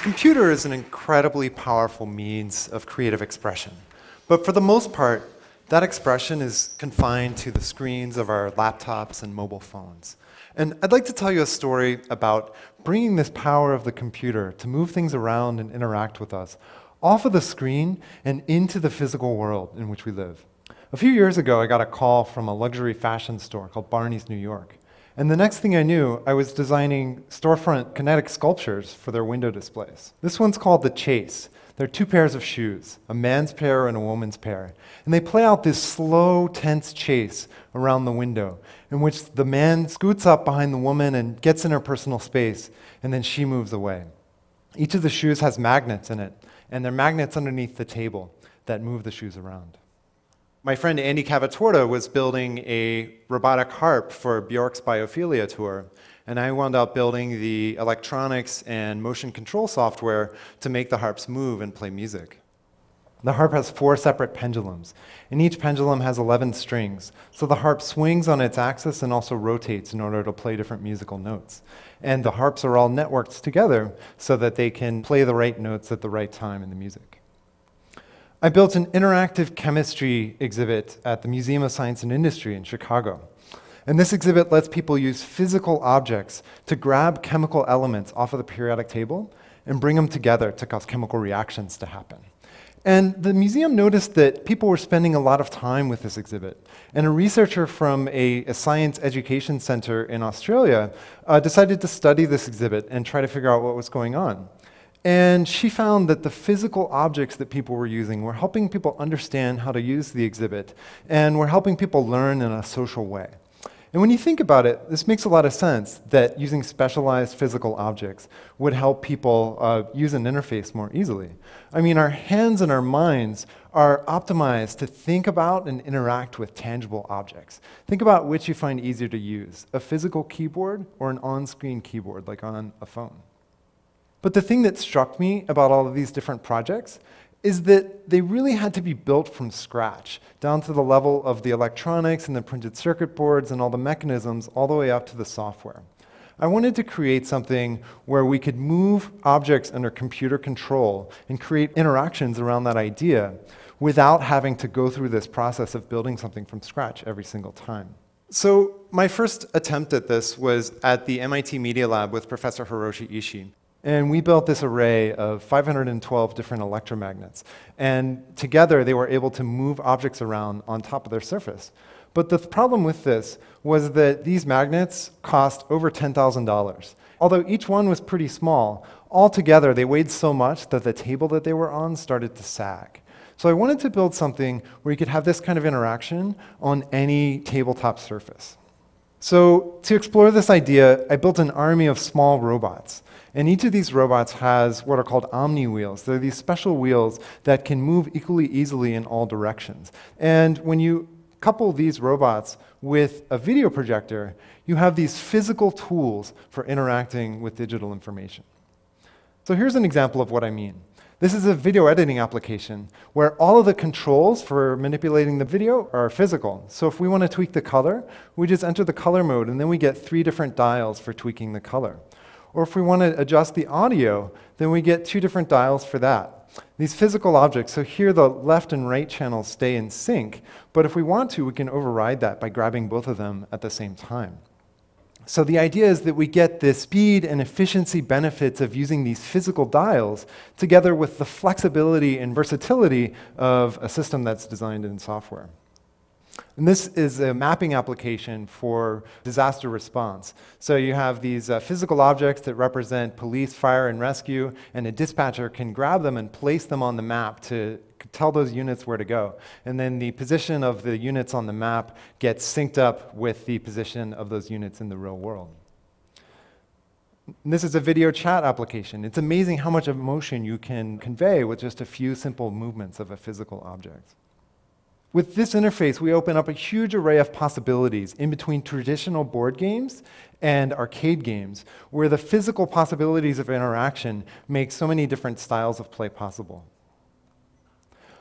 computer is an incredibly powerful means of creative expression. But for the most part, that expression is confined to the screens of our laptops and mobile phones. And I'd like to tell you a story about bringing this power of the computer to move things around and interact with us off of the screen and into the physical world in which we live. A few years ago, I got a call from a luxury fashion store called Barneys New York. And the next thing I knew, I was designing storefront kinetic sculptures for their window displays. This one's called the Chase. There are two pairs of shoes, a man's pair and a woman's pair. And they play out this slow, tense chase around the window, in which the man scoots up behind the woman and gets in her personal space, and then she moves away. Each of the shoes has magnets in it, and they're magnets underneath the table that move the shoes around. My friend Andy Cavatorta was building a robotic harp for Bjork's Biophilia tour, and I wound up building the electronics and motion control software to make the harps move and play music. The harp has four separate pendulums, and each pendulum has 11 strings. So the harp swings on its axis and also rotates in order to play different musical notes. And the harps are all networked together so that they can play the right notes at the right time in the music. I built an interactive chemistry exhibit at the Museum of Science and Industry in Chicago. And this exhibit lets people use physical objects to grab chemical elements off of the periodic table and bring them together to cause chemical reactions to happen. And the museum noticed that people were spending a lot of time with this exhibit. And a researcher from a, a science education center in Australia uh, decided to study this exhibit and try to figure out what was going on. And she found that the physical objects that people were using were helping people understand how to use the exhibit and were helping people learn in a social way. And when you think about it, this makes a lot of sense that using specialized physical objects would help people uh, use an interface more easily. I mean, our hands and our minds are optimized to think about and interact with tangible objects. Think about which you find easier to use, a physical keyboard or an on-screen keyboard like on a phone. But the thing that struck me about all of these different projects is that they really had to be built from scratch, down to the level of the electronics and the printed circuit boards and all the mechanisms, all the way up to the software. I wanted to create something where we could move objects under computer control and create interactions around that idea without having to go through this process of building something from scratch every single time. So my first attempt at this was at the MIT Media Lab with Professor Hiroshi Ishii. And we built this array of 512 different electromagnets. And together, they were able to move objects around on top of their surface. But the problem with this was that these magnets cost over $10,000. Although each one was pretty small, altogether they weighed so much that the table that they were on started to sag. So I wanted to build something where you could have this kind of interaction on any tabletop surface. So to explore this idea, I built an army of small robots. And each of these robots has what are called omni wheels. They're these special wheels that can move equally easily in all directions. And when you couple these robots with a video projector, you have these physical tools for interacting with digital information. So here's an example of what I mean. This is a video editing application where all of the controls for manipulating the video are physical. So if we want to tweak the color, we just enter the color mode and then we get three different dials for tweaking the color. Or if we want to adjust the audio, then we get two different dials for that. These physical objects, so here the left and right channels stay in sync, but if we want to, we can override that by grabbing both of them at the same time. So the idea is that we get the speed and efficiency benefits of using these physical dials together with the flexibility and versatility of a system that's designed in software. And this is a mapping application for disaster response. So you have these uh, physical objects that represent police, fire, and rescue, and a dispatcher can grab them and place them on the map to tell those units where to go. And then the position of the units on the map gets synced up with the position of those units in the real world. And this is a video chat application. It's amazing how much emotion you can convey with just a few simple movements of a physical object. With this interface, we open up a huge array of possibilities in between traditional board games and arcade games, where the physical possibilities of interaction make so many different styles of play possible.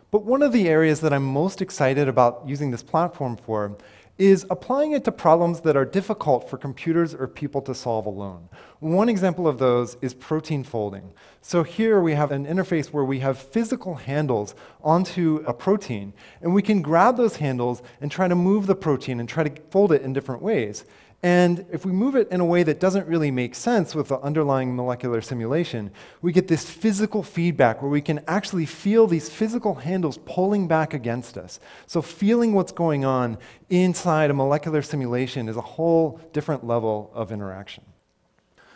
But one of the areas that I'm most excited about using this platform for is applying it to problems that are difficult for computers or people to solve alone. One example of those is protein folding. So here we have an interface where we have physical handles onto a protein, and we can grab those handles and try to move the protein and try to fold it in different ways. And if we move it in a way that doesn't really make sense with the underlying molecular simulation, we get this physical feedback where we can actually feel these physical handles pulling back against us. So feeling what's going on inside a molecular simulation is a whole different level of interaction.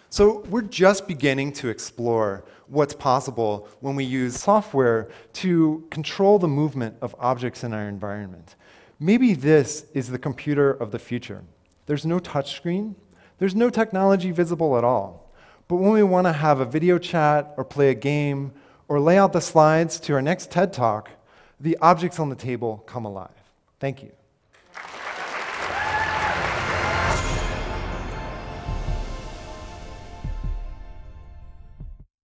So we're just beginning to explore what's possible when we use software to control the movement of objects in our environment. Maybe this is the computer of the future. There's no touchscreen. There's no technology visible at all. But when we want to have a video chat or play a game or lay out the slides to our next TED Talk, the objects on the table come alive. Thank you.